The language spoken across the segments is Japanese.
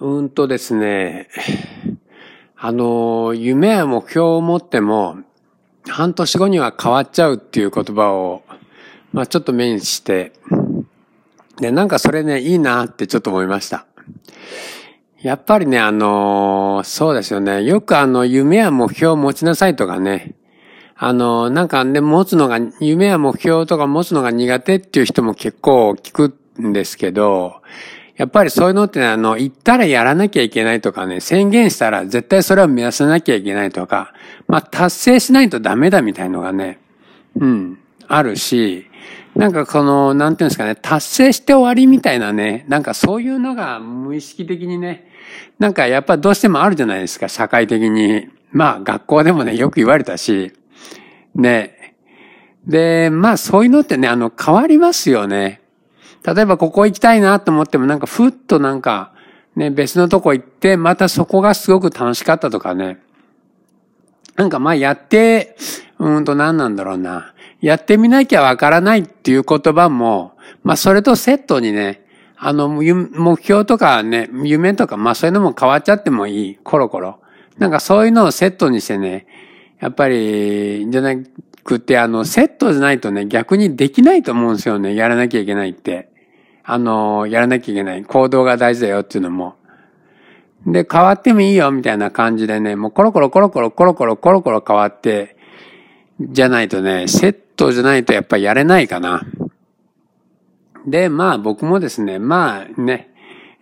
うんとですね、あの、夢や目標を持っても、半年後には変わっちゃうっていう言葉を、まあちょっと目にして、で、なんかそれね、いいなってちょっと思いました。やっぱりね、あの、そうですよね。よくあの、夢や目標を持ちなさいとかね。あの、なんかね、持つのが、夢や目標とか持つのが苦手っていう人も結構聞くんですけど、やっぱりそういうのって、あの、言ったらやらなきゃいけないとかね、宣言したら絶対それを目指さなきゃいけないとか、まあ、達成しないとダメだみたいのがね、うん、あるし、なんかこの、なんていうんですかね、達成して終わりみたいなね、なんかそういうのが無意識的にね、なんかやっぱどうしてもあるじゃないですか、社会的に。まあ学校でもね、よく言われたし、ね。で、まあそういうのってね、あの、変わりますよね。例えばここ行きたいなと思ってもなんかふっとなんかね、別のとこ行って、またそこがすごく楽しかったとかね。なんかまあやって、うんと何なんだろうな。やってみなきゃわからないっていう言葉も、まあそれとセットにね、あの、目標とかね、夢とか、まあそういうのも変わっちゃってもいい。コロコロ。なんかそういうのをセットにしてね、やっぱり、じゃなくて、あの、セットじゃないとね、逆にできないと思うんですよね。やらなきゃいけないって。あの、やらなきゃいけない。行動が大事だよっていうのも。で、変わってもいいよみたいな感じでね、もうコロコロコロコロコロコロコロコロ変わって、じゃないとね、セットじゃないとやっぱやれないかな。で、まあ僕もですね、まあね、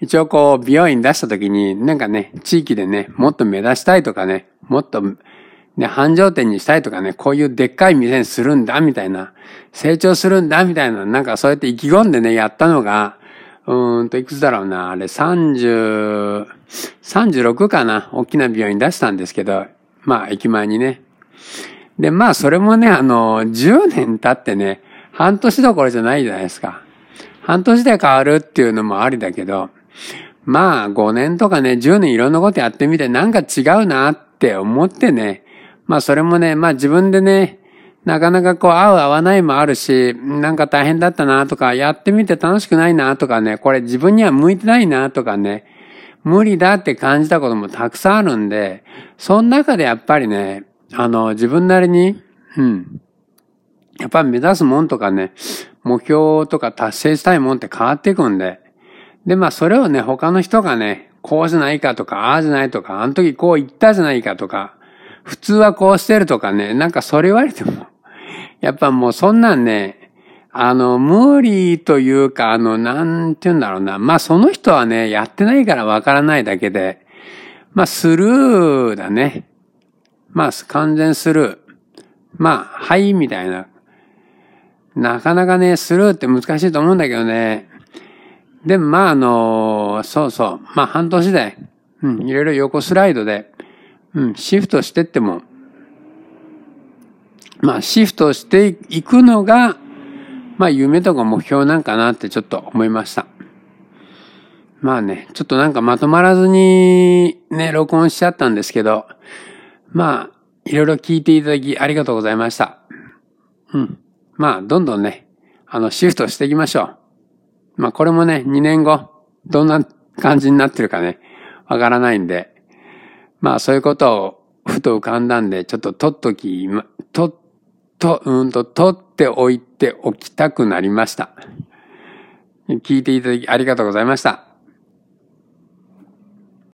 一応こう美容院出した時になんかね、地域でね、もっと目指したいとかね、もっとね、繁盛店にしたいとかね、こういうでっかい店にするんだ、みたいな、成長するんだ、みたいな、なんかそうやって意気込んでね、やったのが、うーんと、いくつだろうな、あれ30、36かな、大きな病院出したんですけど、まあ、駅前にね。で、まあ、それもね、あの、10年経ってね、半年どころじゃないじゃないですか。半年で変わるっていうのもありだけど、まあ、5年とかね、10年いろんなことやってみて、なんか違うなって思ってね、まあそれもね、まあ自分でね、なかなかこう合う合わないもあるし、なんか大変だったなとか、やってみて楽しくないなとかね、これ自分には向いてないなとかね、無理だって感じたこともたくさんあるんで、その中でやっぱりね、あの、自分なりに、うん。やっぱり目指すもんとかね、目標とか達成したいもんって変わっていくんで。で、まあそれをね、他の人がね、こうじゃないかとか、ああじゃないとか、あの時こう言ったじゃないかとか、普通はこうしてるとかね、なんかそれ言われても、やっぱもうそんなんね、あの、無理というか、あの、なんて言うんだろうな。まあその人はね、やってないからわからないだけで、まあスルーだね。まあ完全スルー。まあ、はい、みたいな。なかなかね、スルーって難しいと思うんだけどね。でもまああの、そうそう。まあ半年で、うん、いろいろ横スライドで、うん、シフトしてっても、まあシフトしていくのが、まあ夢とか目標なんかなってちょっと思いました。まあね、ちょっとなんかまとまらずにね、録音しちゃったんですけど、まあ、いろいろ聞いていただきありがとうございました。うん。まあ、どんどんね、あの、シフトしていきましょう。まあ、これもね、2年後、どんな感じになってるかね、わからないんで、まあそういうことをふと浮かんだんで、ちょっと取っとき、と、と、うんと、取っておいておきたくなりました。聞いていただきありがとうございました。